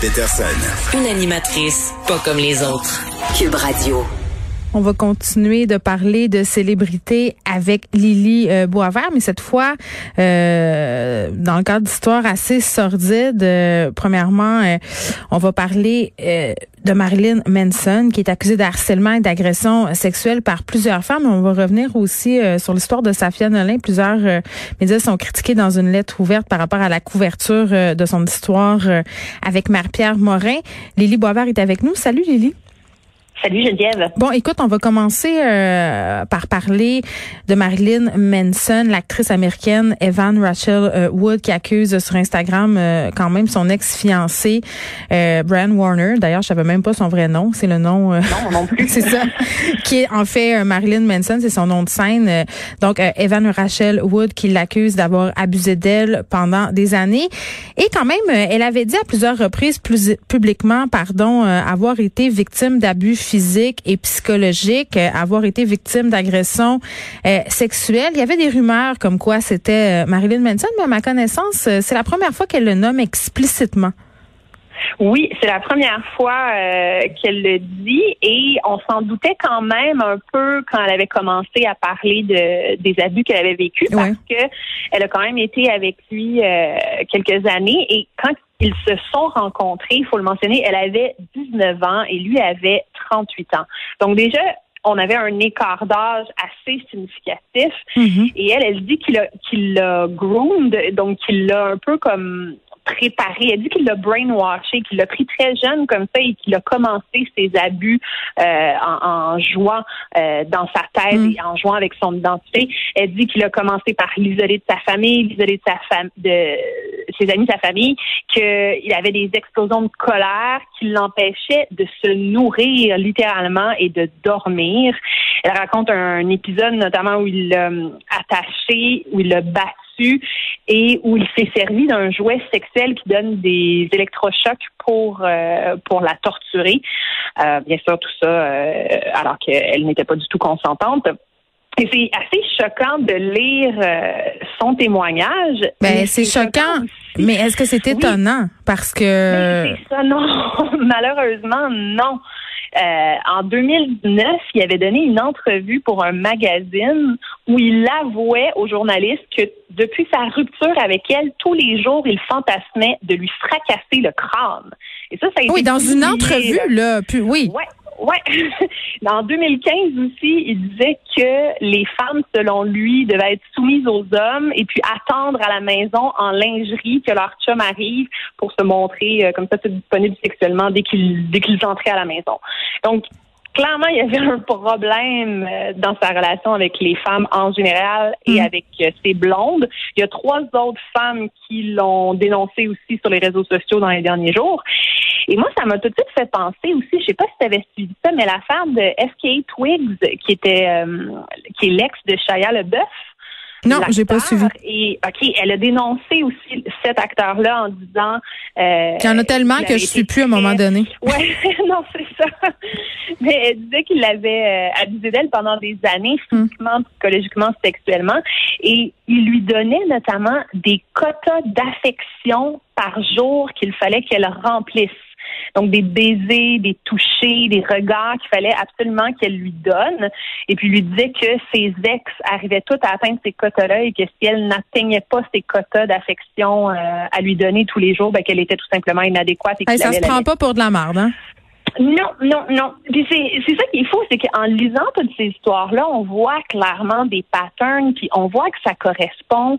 Peterson. Une animatrice pas comme les autres. Cube Radio. On va continuer de parler de célébrités avec Lily euh, Boisvert, mais cette fois euh, dans le cadre d'histoires assez sordides. Euh, premièrement, euh, on va parler euh, de Marilyn Manson, qui est accusée de harcèlement et d'agression sexuelle par plusieurs femmes. On va revenir aussi sur l'histoire de Safia Nolin. Plusieurs médias sont critiqués dans une lettre ouverte par rapport à la couverture de son histoire avec Marie-Pierre Morin. Lily Boisvert est avec nous. Salut Lily. Salut Geneviève. Bon, écoute, on va commencer euh, par parler de Marilyn Manson, l'actrice américaine Evan Rachel euh, Wood qui accuse sur Instagram euh, quand même son ex-fiancé Brian Warner. D'ailleurs, je savais même pas son vrai nom, c'est le nom. non, non plus. c'est ça. qui est en fait Marilyn Manson, c'est son nom de scène. donc Evan Rachel Wood qui l'accuse d'avoir abusé d'elle pendant des années et quand même, elle avait dit à plusieurs reprises plus publiquement, pardon, avoir été victime d'abus physique et psychologique, euh, avoir été victime d'agressions euh, sexuelles. Il y avait des rumeurs comme quoi c'était euh, Marilyn Manson, mais à ma connaissance, c'est la première fois qu'elle le nomme explicitement. Oui, c'est la première fois qu'elle le dit et on s'en doutait quand même un peu quand elle avait commencé à parler de, des abus qu'elle avait vécus parce que elle a quand même été avec lui quelques années et quand ils se sont rencontrés, il faut le mentionner, elle avait 19 ans et lui avait 38 ans. Donc déjà, on avait un écart d'âge assez significatif. Mm-hmm. Et elle, elle dit qu'il a, qu'il l'a groomed, donc qu'il l'a un peu comme préparé. Elle dit qu'il l'a brainwashé, qu'il l'a pris très jeune comme ça et qu'il a commencé ses abus euh, en, jouant euh, dans sa tête mm. et en jouant avec son identité. Elle dit qu'il a commencé par l'isoler de sa famille, l'isoler de sa femme, de ses amis, sa famille, qu'il avait des explosions de colère qui l'empêchaient de se nourrir littéralement et de dormir. Elle raconte un épisode notamment où il l'a attaché, où il l'a battu et où il s'est servi d'un jouet sexuel qui donne des électrochocs pour euh, pour la torturer. Euh, bien sûr, tout ça euh, alors qu'elle n'était pas du tout consentante. Et c'est assez choquant de lire son témoignage. Ben, c'est choquant, mais est-ce que c'est étonnant? Parce que... C'est ça, non. Malheureusement, non. Euh, en 2009, il avait donné une entrevue pour un magazine où il avouait aux journalistes que depuis sa rupture avec elle, tous les jours, il fantasmait de lui fracasser le crâne. Et ça, ça a été Oui, dans une entrevue, là, puis oui. Ouais. Ouais. en 2015 aussi, il disait que les femmes, selon lui, devaient être soumises aux hommes et puis attendre à la maison en lingerie que leur chum arrive pour se montrer euh, comme ça, disponible sexuellement dès qu'ils dès qu'ils entraient à la maison. Donc, clairement, il y avait un problème euh, dans sa relation avec les femmes en général et mm. avec euh, ses blondes. Il y a trois autres femmes qui l'ont dénoncé aussi sur les réseaux sociaux dans les derniers jours. Et moi, ça m'a tout de suite fait penser aussi, je sais pas si tu avais suivi ça, mais l'affaire de FK Twigs, qui était euh, qui est l'ex de Shia LeBeouf, non, j'ai pas suivi. Et ok, elle a dénoncé aussi cet acteur-là en disant. Euh, qu'il y en a tellement que je suis plus à un moment donné. Ouais, non, c'est ça. Mais elle disait qu'il avait euh, abusé d'elle pendant des années, hmm. physiquement, psychologiquement, sexuellement, et il lui donnait notamment des quotas d'affection par jour qu'il fallait qu'elle remplisse. Donc des baisers, des touchés, des regards qu'il fallait absolument qu'elle lui donne. Et puis lui disait que ses ex arrivaient toutes à atteindre ces quotas-là et que si elle n'atteignait pas ces quotas d'affection euh, à lui donner tous les jours, ben, qu'elle était tout simplement inadéquate. Et ça se prend pas pour de la merde, hein? Non, non, non. C'est ça qui est fou, c'est qu'en lisant toutes ces histoires-là, on voit clairement des patterns, puis on voit que ça correspond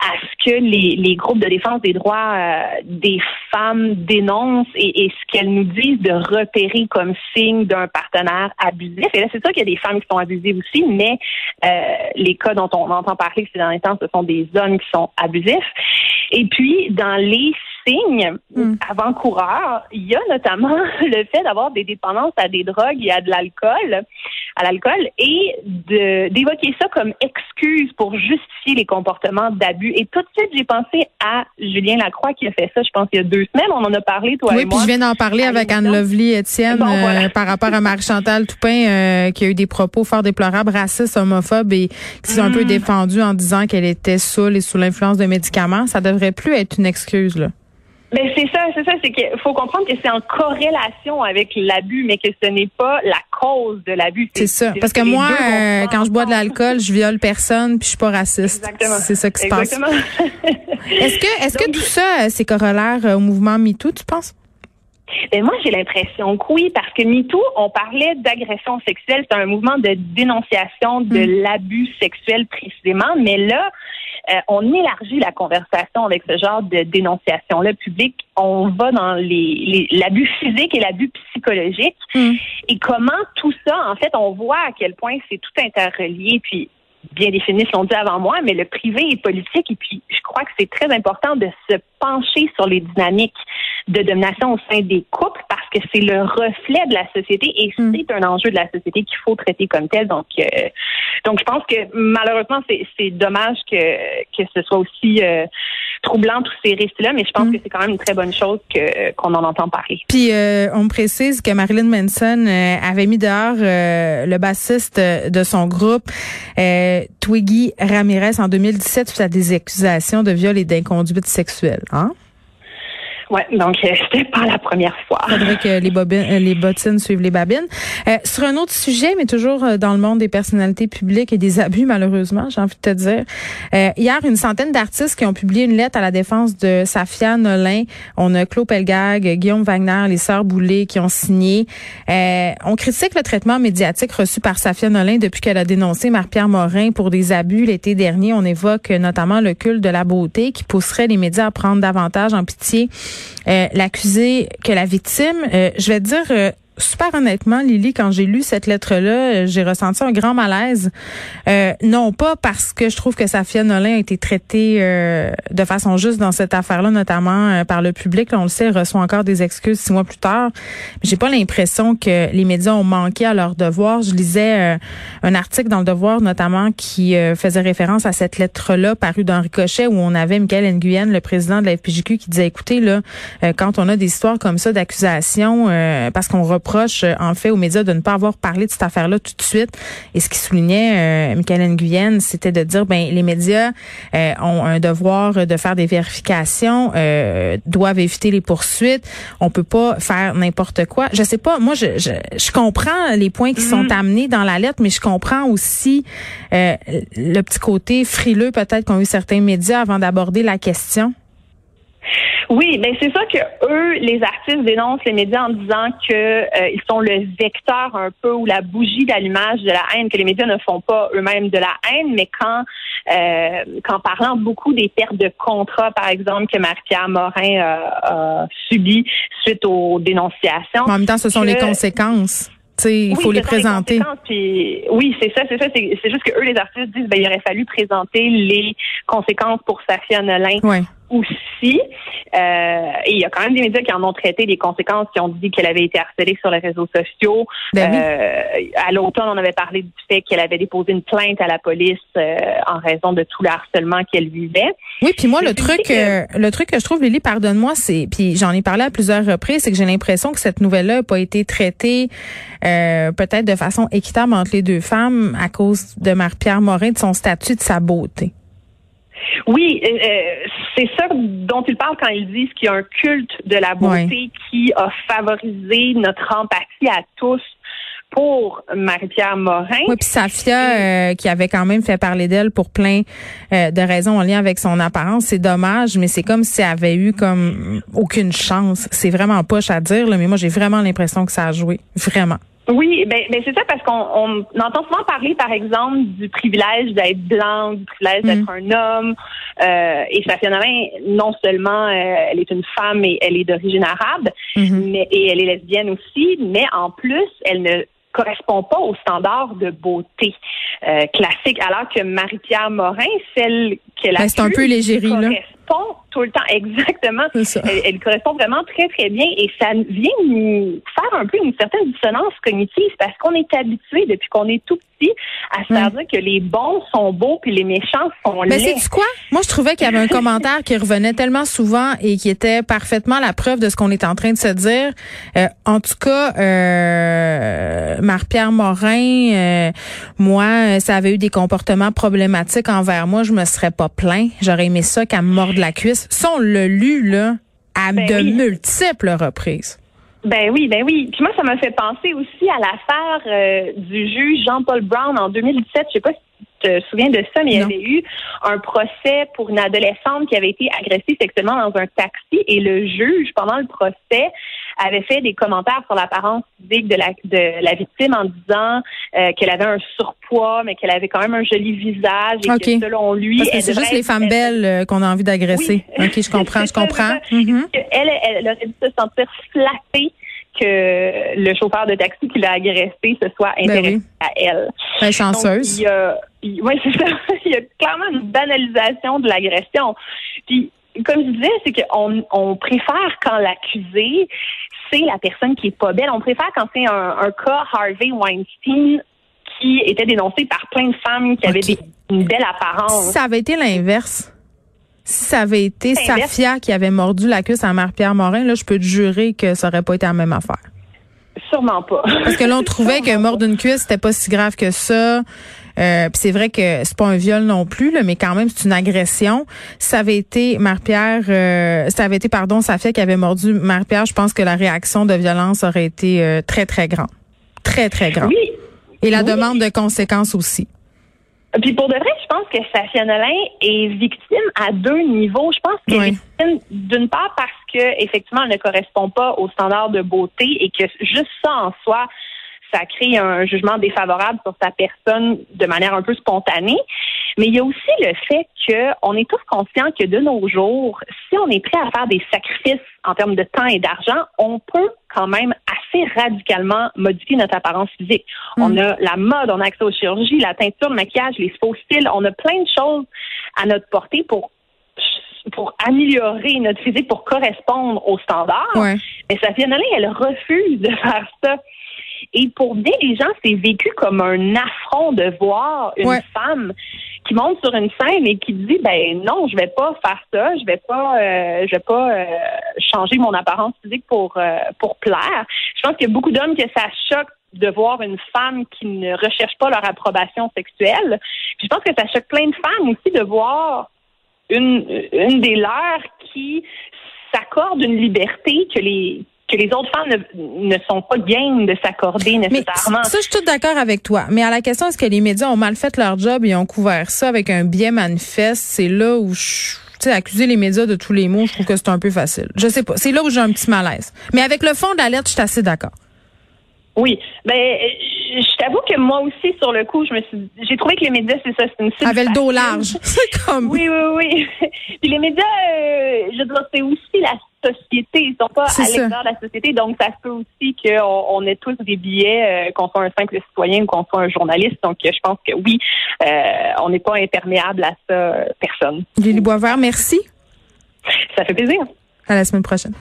à ce que les, les groupes de défense des droits euh, des femmes dénoncent et, et ce qu'elles nous disent de repérer comme signe d'un partenaire abusif. Et là, c'est sûr qu'il y a des femmes qui sont abusives aussi, mais euh, les cas dont on entend parler ces derniers temps, ce sont des hommes qui sont abusifs. Et puis, dans les signes hmm. avant-coureurs, il y a notamment le fait d'avoir des dépendances à des drogues et à de l'alcool, à l'alcool, et d'évoquer ça comme excuse pour justifier les comportements d'abus. Et tout de suite, j'ai pensé à Julien Lacroix qui a fait ça, je pense, il y a deux semaines. On en a parlé, toi oui, et moi. Oui, puis je viens d'en parler avec Anne Lovely Étienne euh, par rapport à Marie-Chantal Toupin, euh, qui a eu des propos fort déplorables, racistes, homophobes et qui s'est un peu hmm. défendue en disant qu'elle était saoule et sous l'influence de médicaments. Ça devrait plus être une excuse, là. Ben c'est ça, c'est ça, c'est qu'il faut comprendre que c'est en corrélation avec l'abus, mais que ce n'est pas la cause de l'abus. C'est ça, parce que, moi, euh, quand je bois de l'alcool, je viole personne, puis je suis pas raciste. Exactement. C'est ça qui se passe. est-ce que, est-ce que tout ça, euh, c'est corollaire euh, au mouvement MeToo, tu penses? Ben moi, j'ai l'impression que oui, parce que MeToo, on parlait d'agression sexuelle, c'est un mouvement de dénonciation de hmm. l'abus sexuel précisément, mais là, euh, on élargit la conversation avec ce genre de dénonciation-là publique. On va dans les, l'abus physique et l'abus psychologique. Hmm. Et comment tout ça, en fait, on voit à quel point c'est tout interrelié. Puis bien défini, ce l'on dit avant moi, mais le privé est politique. Et puis, je crois que c'est très important de se pencher sur les dynamiques de domination au sein des couples parce que c'est le reflet de la société et hmm. c'est un enjeu de la société qu'il faut traiter comme tel. Donc, euh, donc je pense que malheureusement, c'est dommage que, que ce soit aussi euh, troublant tous ces risques-là, mais je pense hmm. que c'est quand même une très bonne chose que qu'on en entend parler. Puis euh, on précise que Marilyn Manson avait mis dehors le bassiste de son groupe, Twiggy Ramirez, en 2017 suite à des accusations de viol et d'inconduite sexuelle. Hein? Oui, donc euh, c'était pas la première fois. Faudrait que les, bobines, euh, les bottines suivent les babines. Euh, sur un autre sujet, mais toujours euh, dans le monde des personnalités publiques et des abus, malheureusement, j'ai envie de te dire. hier, une centaine d'artistes qui ont publié une lettre à la défense de Safia Nolin. On a Claude Pelgag, Guillaume Wagner, les sœurs Boulay qui ont signé. on critique le traitement médiatique reçu par Safia Nolin depuis qu'elle a dénoncé Marc-Pierre Morin pour des abus l'été dernier. On évoque notamment le culte de la beauté qui pousserait les médias à prendre davantage en pitié euh, l'accusé que la victime. Euh, je vais dire, euh, super honnêtement, Lily, quand j'ai lu cette lettre-là, j'ai ressenti un grand malaise. Euh, non pas parce que je trouve que Safia Nolin a été traitée euh, de façon juste dans cette affaire-là, notamment euh, par le public. on le sait, elle reçoit encore des excuses six mois plus tard. J'ai pas l'impression que les médias ont manqué à leur devoir. Je lisais un article dans le Devoir, notamment, qui faisait référence à cette lettre-là parue dans Ricochet, où on avait Michael Nguyen, le président de la FPJQ, qui disait, écoutez, là, quand on a des histoires comme ça d'accusations, parce qu'on reproche euh, en fait aux médias de ne pas avoir parlé de cette affaire-là tout de suite. Et ce qui soulignait euh, Michael Nguyen, c'était de dire ben les médias euh, ont un devoir de faire des vérifications, euh, doivent éviter les poursuites. On peut pas faire n'importe quoi. Je sais pas. Moi, je, je, je comprends les points qui sont mm-hmm. amenés dans la lettre, mais je comprends aussi le petit côté frileux peut-être qu'ont eu certains médias avant d'aborder la question. Oui, mais c'est ça que eux, les artistes dénoncent les médias en disant que euh, ils sont le vecteur un peu ou la bougie d'allumage de la haine, que les médias ne font pas eux-mêmes de la haine, mais quand euh, qu'en parlant beaucoup des pertes de contrats, par exemple, que Marie-Pierre Morin a subi suite aux dénonciations. En même temps, ce sont les conséquences. il faut les présenter. oui, c'est ça, c'est ça. C'est juste que eux, les artistes, disent ben, il aurait fallu présenter les conséquences pour Safia Nolin aussi. Euh, et il y a quand même des médias qui en ont traité des conséquences, qui ont dit qu'elle avait été harcelée sur les réseaux sociaux. Ben euh, à l'automne, on avait parlé du fait qu'elle avait déposé une plainte à la police euh, en raison de tout le harcèlement qu'elle vivait. Oui, puis moi, le truc, le truc que je trouve, Lily, pardonne-moi, c'est, puis j'en ai parlé à plusieurs reprises, c'est que j'ai l'impression que cette nouvelle-là n'a pas été traitée peut-être de façon équitable entre les deux femmes à cause de Marie-Pierre Morin, de son statut, de sa beauté. Oui, euh, euh, c'est ça dont ils parlent quand ils disent qu'il y a un culte de la beauté qui a favorisé notre empathie à tous pour Marie-Pierre Morin. Oui, puis Safia, euh, qui avait quand même fait parler d'elle pour plein de raisons en lien avec son apparence, c'est dommage, mais c'est comme si elle avait eu comme aucune chance. C'est vraiment poche à dire, mais moi j'ai vraiment l'impression que ça a joué, vraiment. Oui, ben, ben c'est ça parce qu'on on, entend souvent parler, par exemple, du privilège d'être blanc, du privilège d'être mm. un homme. Euh, et Safia Nolin, non seulement euh, elle est une femme et elle est d'origine arabe, mm-hmm. mais et elle est lesbienne aussi, mais en plus, elle ne correspond pas aux standards de beauté euh, classique, alors que Marie-Pierre Morin, celle qu'elle a ben, c'est un peu légérie, correspond tout le temps, exactement. Elle, elle, correspond vraiment très, très bien et ça vient nous faire un peu une certaine dissonance cognitive parce qu'on est habitué depuis qu'on est tout petit à se faire dire que les bons sont beaux puis les méchants sont. Mais c'est quoi? Moi, je trouvais qu'il y avait un commentaire qui revenait tellement souvent et qui était parfaitement la preuve de ce qu'on est en train de se dire. Euh, en tout cas, euh, Marie-Pierre Morin, euh, moi, ça avait eu des comportements problématiques envers moi. Je me serais pas plaint. J'aurais aimé ça qu'elle me morde la cuisse. Ça, on l'a lu, là, à Ben de oui. multiples reprises. Ben oui, ben oui. Puis moi, ça m'a fait penser aussi à l'affaire euh, du juge Jean-Paul Brown en 2017. Je sais pas si te souviens de ça, mais il y avait eu un procès pour une adolescente qui avait été agressée sexuellement dans un taxi et le juge, pendant le procès, avait fait des commentaires sur l'apparence physique de la, de la victime en disant euh, qu'elle avait un surpoids, mais qu'elle avait quand même un joli visage et que selon lui, Parce que c'est juste les femmes belles euh, qu'on a envie d'agresser. Oui. OK, je comprends, je comprends. Mhm. Elle, elle, elle aurait dû se sentir flattée que le chauffeur de taxi qui l'a agressé se soit Ben intéressé oui. à elle. Ben, Donc, chanceuse. il y a, il- ouais, c'est ça. Il y a clairement une banalisation de l'agression. Puis, comme je disais, c'est qu'on on préfère quand l'accusé, c'est la personne qui est pas belle. On préfère quand c'est un, un cas Harvey Weinstein qui était dénoncé par plein de femmes qui avaient Ok. des- une belle apparence. Si ça avait été l'inverse, si ça avait été L'inverse. Safia qui avait mordu la cuisse à Marie-Pierre Morin, là, je peux te jurer que ça aurait pas été la même affaire. Sûrement pas. Parce que là, on trouvait que mordre une cuisse, c'était pas si grave que ça. Euh, puis c'est vrai que c'est pas un viol non plus, là, mais quand même, c'est une agression. Si ça avait été Marie-Pierre, euh, si ça avait été, pardon, Safia qui avait mordu Marie-Pierre, je pense que la réaction de violence aurait été euh, très, très grande. Très, très grande. Oui. Et la Oui. demande de conséquences aussi. Puis pour de vrai, je pense que Safia Nolin est victime à deux niveaux. Je pense qu'elle Oui. est victime d'une part parce que effectivement elle ne correspond pas aux standards de beauté et que juste ça en soi, ça crée un jugement défavorable sur sa personne de manière un peu spontanée. Mais il y a aussi le fait qu'on est tous conscients que de nos jours, si on est prêt à faire des sacrifices en termes de temps et d'argent, on peut quand même assez radicalement modifier notre apparence physique. On a la mode, on a accès aux chirurgies, la teinture, le maquillage, les faux styles. On a plein de choses à notre portée pour pour améliorer notre physique, pour correspondre aux standards. Ouais. Mais Safia Nolin, elle refuse de faire ça. Et pour bien des gens, c'est vécu comme un affront de voir une Ouais. femme qui monte sur une scène et qui dit ben non, je vais pas faire ça, je vais pas euh, je vais pas euh, changer mon apparence physique pour euh, pour plaire. Je pense qu'il y a beaucoup d'hommes que ça choque de voir une femme qui ne recherche pas leur approbation sexuelle. Je pense que ça choque plein de femmes aussi de voir une une des leurs qui s'accorde une liberté que les que les autres femmes ne, ne sont pas game de s'accorder Mais nécessairement. ça, je suis toute d'accord avec toi. Mais à la question, est-ce que les médias ont mal fait leur job et ont couvert ça avec un biais manifeste? C'est là où je... Tu sais, accuser les médias de tous les mots, je trouve que c'est un peu facile. Je sais pas. C'est là où j'ai un petit malaise. Mais avec le fond de la lettre, je suis assez d'accord. Oui, ben je t'avoue que moi aussi sur le coup, je me suis j'ai trouvé que les médias c'est ça, c'est une cible Avec le dos large. C'est comme... Oui, oui, oui. Puis les médias, euh, je dire, c'est aussi la société. Ils sont pas à l'extérieur de la société, donc ça se peut aussi qu'on on ait tous des billets, euh, qu'on soit un simple citoyen ou qu'on soit un journaliste. Donc je pense que oui, euh, on n'est pas imperméable à ça, euh, personne. Lily Boisvert, merci. Ça fait plaisir. À la semaine prochaine.